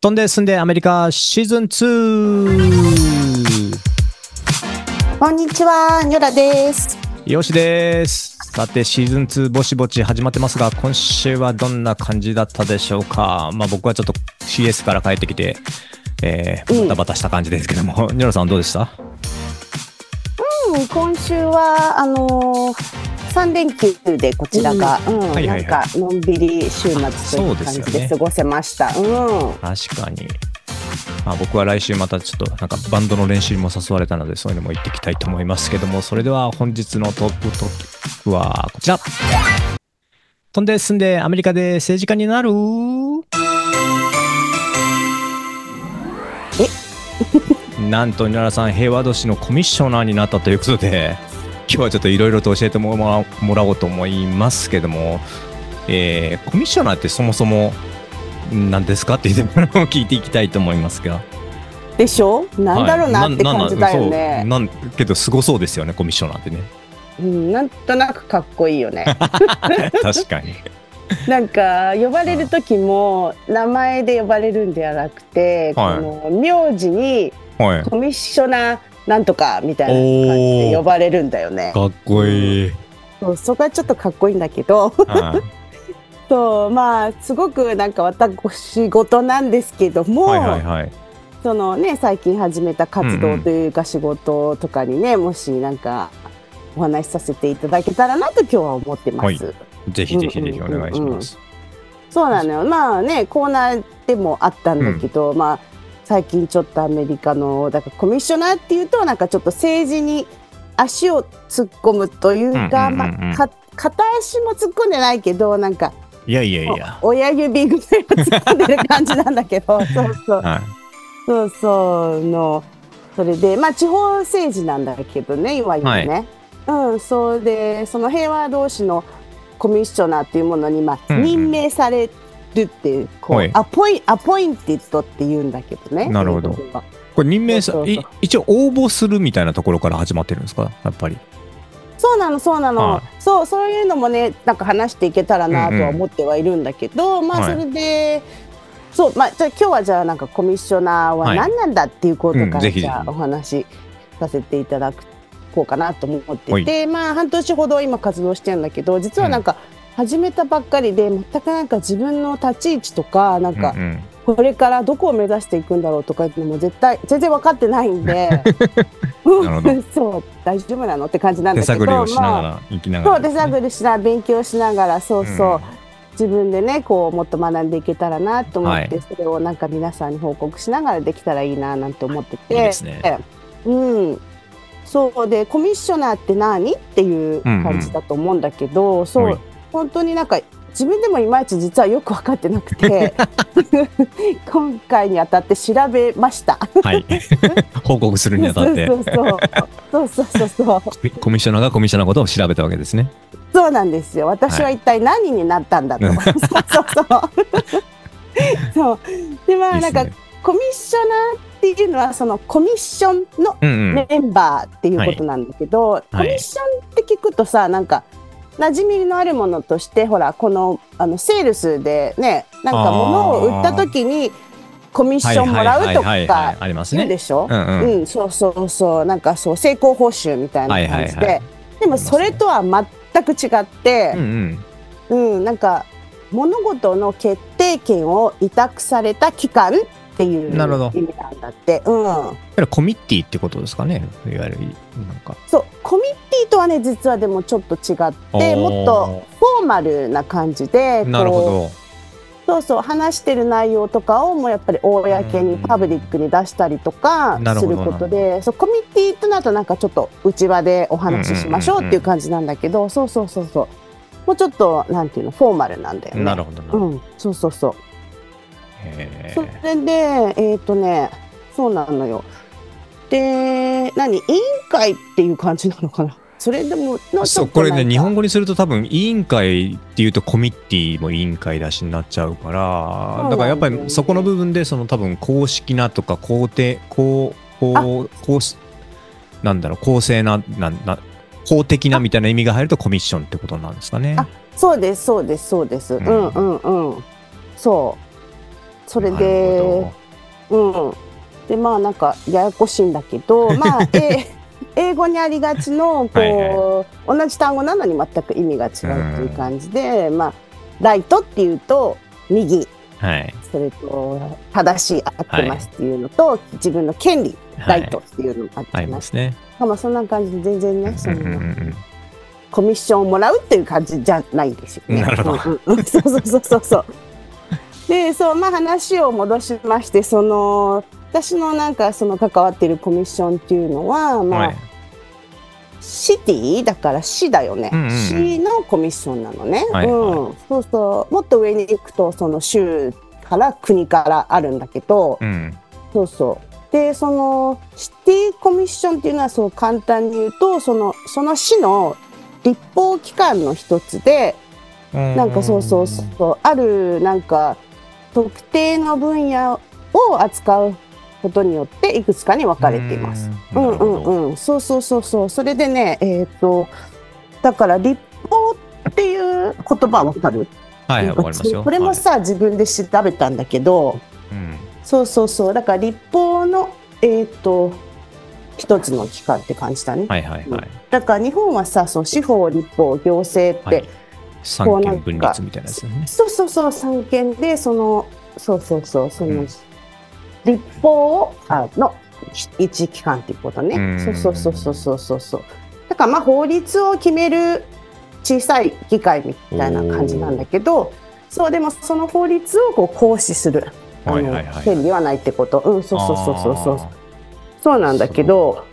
飛んで住んでアメリカシーズン2こんにちは、ニョラです。よしですさてシーズン2ぼちぼち始まってますが今週はどんな感じだったでしょうかまあ僕はちょっと CS から帰ってきてえー、うんバタバタした感じですけども、ニョラさんどうでしたうん、今週はあのー三連休でこちらが、うん。はいはいはい。なんかのんびり週末というそう感じですよね。で過ごせました。うん、確かに。まあ僕は来週またちょっとなんかバンドの練習にも誘われたのでそういうのも行ってきたいと思いますけどもそれでは本日のトップトピックはこちら。飛んで住んでアメリカで政治家になる。なんとニョラさん平和都市のコミッショナーになったということで今日はちょっといろいろと教えてもらもらおうと思いますけども、えーコミッショナーってそもそも何ですかって聞いていきたいと思いますが。でしょ？なんだろうなってはい。感じだよそう。ね。なんけどすごそうですよねコミッショナーってね。うん、なんとなくかっこいいよね。確かに。なんか呼ばれる時も名前で呼ばれるんではなくて、はい。この名字にはい。コミッショナーなんとかみたいな感じで呼ばれるんだよね。かっこいい、そうそこはちょっとかっこいいんだけど。は そうまあすごくなんか私事なんですけども、いはいはいはい。そのね最近始めた活動うんうんというか仕事とかにね、もしなんかお話しさせていただけたらなと今日は思ってます。はい。ぜひぜひぜひお願いします、そうなのよ。まあねコーナーでもあったんだけど、まあ最近ちょっとアメリカのだからコミッショナーっていうとなんかちょっと政治に足を突っ込むというか、まあか片足も突っ込んでないけどなんかいやいやいや。お親指ぐらいは突っ込んでる感じなんだけど そうそう。はい。そうそうのそれでまあ地方政治なんだけどねいわゆるね、うんそうでその平和同士のコミッショナーっていうものに、まあ任命されるっていうこはい。うアポイアポインティッドって言うんだけどねなるほど。これ任命さ一応応募するみたいなところから始まってるんですかやっぱり？そうなのそうなの、はい。そうそういうのもねなんか話していけたらなとは思ってはいるんだけど、まあはい。それで、そうまあじゃあ今日はじゃあなんかコミッショナーは何なんだっていうことから、うんぜひぜひ。じゃあお話しさせていただこうかなと思ってて、まあ半年ほど今活動してるんだけど実はなんか始めたばっかりで全くなんか自分の立ち位置とかなんかうんうん。これからどこを目指していくんだろうとかいうのも絶対全然分かってないんで。そう大丈夫なのって感じなんだけど手探りをしながまあら生きながら。そう手探りしながら勉強しながらそうそう、うん。自分でねこうもっと学んでいけたらなと思って、はい。それをなんか皆さんに報告しながらできたらいいななんて思ってて。いいですね。うん。そうでコミッショナーって何？っていう感じだと思うんだけど、そう、はい本当になんか自分でもいまいち実はよく分かってなくて 今回にあたって調べました。はい 報告するにあたってそうそうそうそうそうコミッショナーがコミッショナーのことを調べたわけですねそうなんですよ。私は一体何になったんだと。うんそうそうそう。そう。でまあなんかコミッショナーっていうのはそのコミッションのうんうんメンバーっていうことなんだけど、コミッションって聞くとさなんか馴染みのあるものとしてほらこのあのセールスでねなんか物を売った時にコミッションもらうとかありますね。言うでしょ？うんうん。うん、そうそうそう。なんかそう成功報酬みたいな感じで、はいはいはい。でもそれとは全く違ってうんう、ん。うんなんか物事の決定権を委託された機関っていう意なるほど味なんだって、うん、コミッティってことですかね？いわゆるなんか。そう。コミッティとはね実はでもちょっと違ってもっとフォーマルな感じでなるほそうそう話してる内容とかをもうやっぱり公にパブリックに出したりとかすることでそうコミッティとなるとなんかちょっと内輪でお話ししましょうっていう感じなんだけど、そうそうそうそう。もうちょっとなんていうのフォーマルなんだよね。なるほどうん、そうそうそう。へそれでえっ、とねそうなのよ。で何？委員会っていう感じなのかな？それでもそうこれね日本語にすると多分委員会っていうとコミッティも委員会だしになっちゃうからだからやっぱりそこの部分でその多分公式なとか公定公公公なんだろう公正ななんな公的なみたいな意味が入るとコミッションってことなんですかね。あそうですそうですそうです、うん。うん、うんうん。そうそれでうん。でまあなんかややこしいんだけど まあ、え英語にありがちのこう、はいはい、同じ単語なのに全く意味が違うっていう感じで、まあライトっていうと右、はい、それと正しい合ってますっていうのと、はい、自分の権利ライトっていうのがあってます。ね。まあそんな感じで全然ねその、コミッションをもらうっていう感じじゃないんですよね。なるほど。うんうん、そうそうそうそうそう。でそうまあ話を戻しましてその私のなんかその関わっているコミッションっていうのはまあ、はい、シティだから市だよね、うんうん、市のコミッションなのね、はいはい、うん、そうそう。もっと上に行くとその州から国からあるんだけど、うん、そうそう。でそのシティコミッションっていうのはそう簡単に言うとそのその市の立法機関の一つでなんかそうそうそう。あるなんか特定の分野を扱うことによっていくつかに分かれています。うん。うんうん、そうそうそうそう。それでねえっ、ー、とだから立法っていう言葉わかる？はい、わかりますよ。これもさ、はい、自分で調べたんだけど、うん、そうそうそう。だから立法のえっ、ー、と一つの機関って感じだね。はいはいはい。だから日本はさ、そう司法、立法、行政って、はい、三権分立みたいなやつね。そうそうそう三権でそのそうそうそうその、うん、立法あの一機関っていうことね。そうそうそうそうそうそうそう。だからまあ法律を決める小さい議会みたいな感じなんだけど、そうでもその法律をこう行使する、はいはいはい、権利はないってこと。うん、そうそうそうそうそう。そうなんだけど。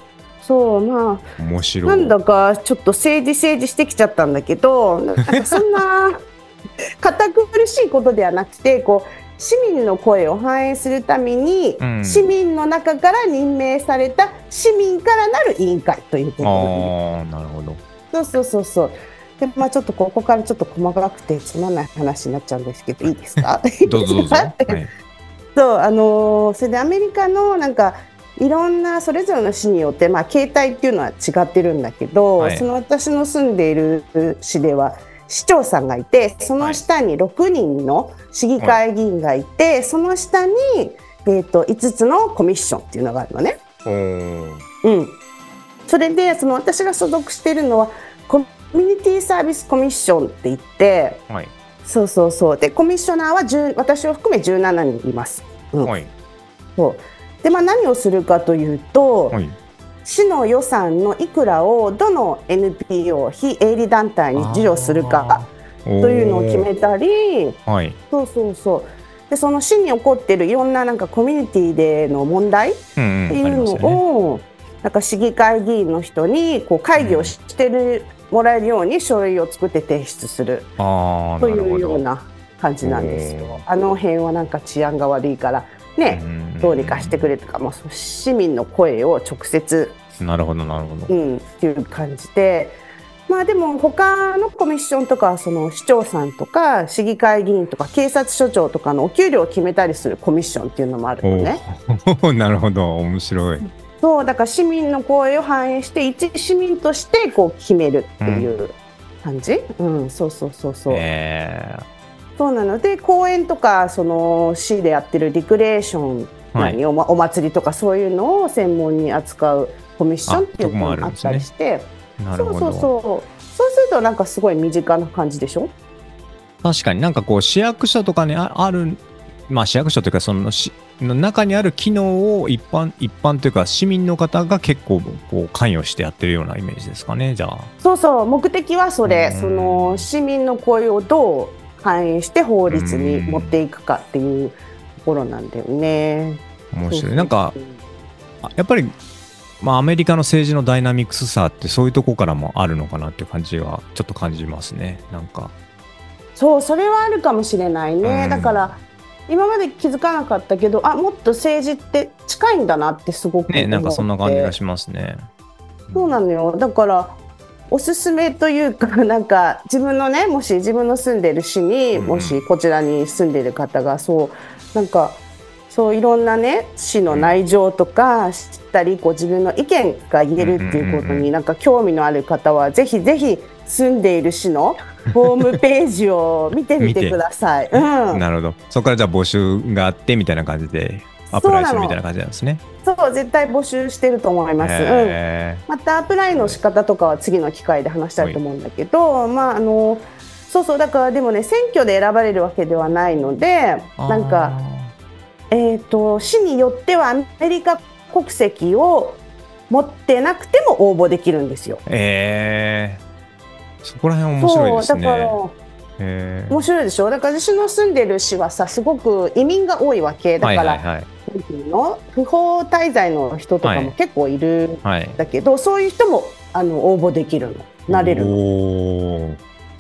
そうまあ面白い。なんだかちょっと政治政治してきちゃったんだけどなんかそんな堅苦しいことではなくてこう市民の声を反映するために、うん、市民の中から任命された市民からなる委員会ということあなるほど。そうそうそうそう。でまあちょっとここからちょっと細かくてつまんない話になっちゃうんですけどいいですか？どうぞどうぞ、はい、そうあのー、それでアメリカのなんかいろんなそれぞれの市によって、まあ、形態っていうのは違ってるんだけど、はい、その私の住んでいる市では市長さんがいてその下に6人の市議会議員がいて、はい、その下に、えーと、5つのコミッションっていうのがあるのね。うん、それでその私が所属しているのはコミュニティサービスコミッションって言って、はい、そうそうそう。でコミッショナーは10私を含め17人います。うん、はい、そうで、まあ、何をするかというと、はい、市の予算のいくらをどの NPO 非営利団体に授与するかというのを決めたり、はい、そうそうそう。でその市に起こっているいろんななんかコミュニティでの問題っていうのを、なんか市議会議員の人にこう会議をしてる、もらえるように書類を作って提出するというような感じなんですよ。あの辺はなんか治安が悪いからね、どうにかしてくれとか、まあ、市民の声を直接なるほどなるほど、うん、っていう感じで。まあでも他のコミッションとかその市長さんとか市議会議員とか警察署長とかのお給料を決めたりするコミッションっていうのもあるのね。なるほど面白い。そうだから市民の声を反映して一市民としてこう決めるっていう感じ、うん、うん、そうそうそうそう。えーそうなので公園とかその市でやってるリクレーション、はい、おま、お祭りとかそういうのを専門に扱うコミッションっていうのがあったりして、ね、そうそうそう。そうするとなんかすごい身近な感じでしょ？確かになんかこう市役所とかにあるまあ市役所というかその市の中にある機能を一般一般というか市民の方が結構こう関与してやってるようなイメージですかねじゃあ。そうそう。目的はそれ、その市民の声をどう反映して法律に持っていくかっていうところなんだよね。面白い。なんかやっぱりまあ、アメリカの政治のダイナミクスさってそういうとこからもあるのかなっていう感じはちょっと感じますね。なんか。そうそれはあるかもしれないね、うん、だから今まで気づかなかったけどあもっと政治って近いんだなってすごくねなんかそんな感じがしますね。そうなのよ。だからおすすめというか なんか自分のねもし自分の住んでる市に、もしこちらに住んでる方がそうなんかそういろんなね市の内情とか知ったりこう自分の意見が言えるっていうことになんか興味のある方はぜひぜひ住んでいる市の ホームページを見てみてください。うん、なるほど。そこからじゃあ募集があってみたいな感じでアプライするみたいな感じなんですね。そう絶対募集してると思います。うん、またアプライの仕方とかは次の機会で話したいと思うんだけど、まああのそうそうだからでもね選挙で選ばれるわけではないのでなんかえっ、ー、と市によってはアメリカ国籍を持ってなくても応募できるんですよ。えー、そこら辺面白いですね。だからえー、面白いでしょ？だから私の住んでる市はさすごく移民が多いわけ。だから、はいはいはい、の不法滞在の人とかも結構いるんだけど、はい。はい、そういう人もあの応募できるの。なれるの。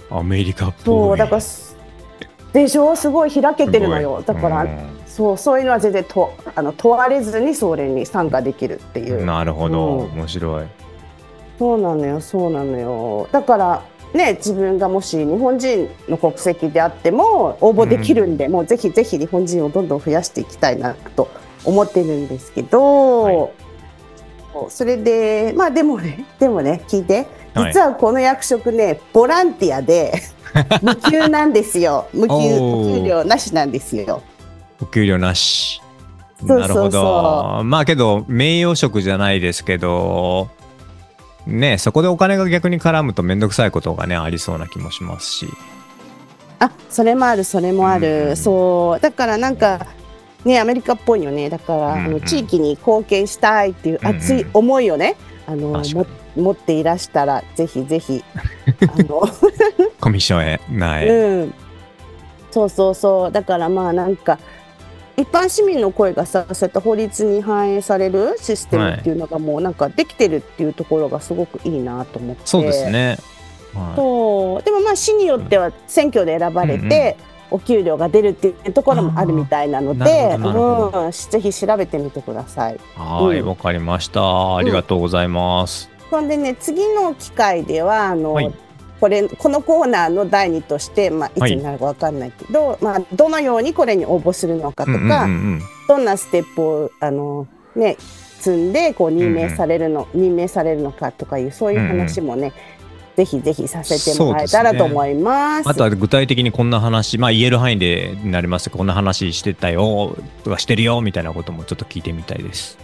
アメリカっぽい。そうだからでしょ？すごい開けてるのよ。だから、そうそういうのは全然とあの問われずにそれに参加できるっていう。なるほど、うん、面白いそうなのよそうなのよだからね自分がもし日本人の国籍であっても応募できるんで、うん、もうぜひぜひ日本人をどんどん増やしていきたいなと思ってるんですけど、はい、それでまあでもねでもね聞いて。実はこの役職ねボランティアで 無給なんですよ。無給お給料なしなんですよ。お給料なし。なるほど。まあけど、名誉職じゃないですけど、ねそこでお金が逆に絡むと面倒くさいことがね、ありそうな気もしますし。あ、それもある、それもある。うん、そう。だからなんか、ね、アメリカっぽいよね。だから、うんうん、あの地域に貢献したいっていう熱い思いをね、うんうん、あのも持っていらしたら、ぜひぜひ、あのコミッションへない。うん。そうそうそう。だからまあなんか、一般市民の声がさそうやって法律に反映されるシステムっていうのがもうなんかできてるっていうところがすごくいいなと思って。そうですね、はい、そうでもまあ市によっては選挙で選ばれて、お給料が出るっていうところもあるみたいなので、うん、ぜひ調べてみてください。はい、わ、うん、かりました。ありがとうございます。うん、そんでね、次の機会では、あの、はい、これこのコーナーの第2として、まあ、い。つになるか分かんないけど、はい、まあ、どのようにこれに応募するのかとか、うんうんうん、どんなステップをあの、ね、積んでこう任命されるの、うんうん、任命されるのかとかいうそういう話もね、うんうん。ぜひぜひさせてもらえたらと思います。すね、あとは具体的にこんな話、まあ言える範囲でなります。こんな話してたよとかしてるよみたいなこともちょっと聞いてみたいです。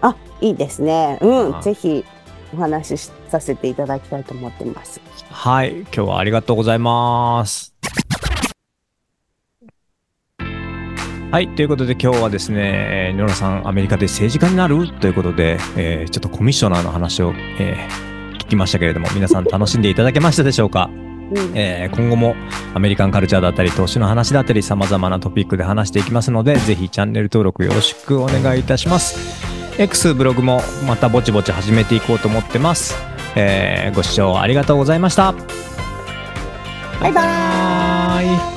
あ、いいですね。うん、ぜひお話しさせていただきたいと思ってます。はい、今日はありがとうございます。はい、ということで今日はですね、ノラさん、アメリカで政治家になるということで、えー、ちょっとコミッショナーの話を、えー、聞きましたけれども、皆さん楽しんでいただけましたでしょうか？えー、今後もアメリカンカルチャーだったり投資の話だったり様々なトピックで話していきますのでぜひチャンネル登録よろしくお願いいたします X ブログもまたぼちぼち始めていこうと思ってます、えー、ご視聴ありがとうございました。バイバーイ。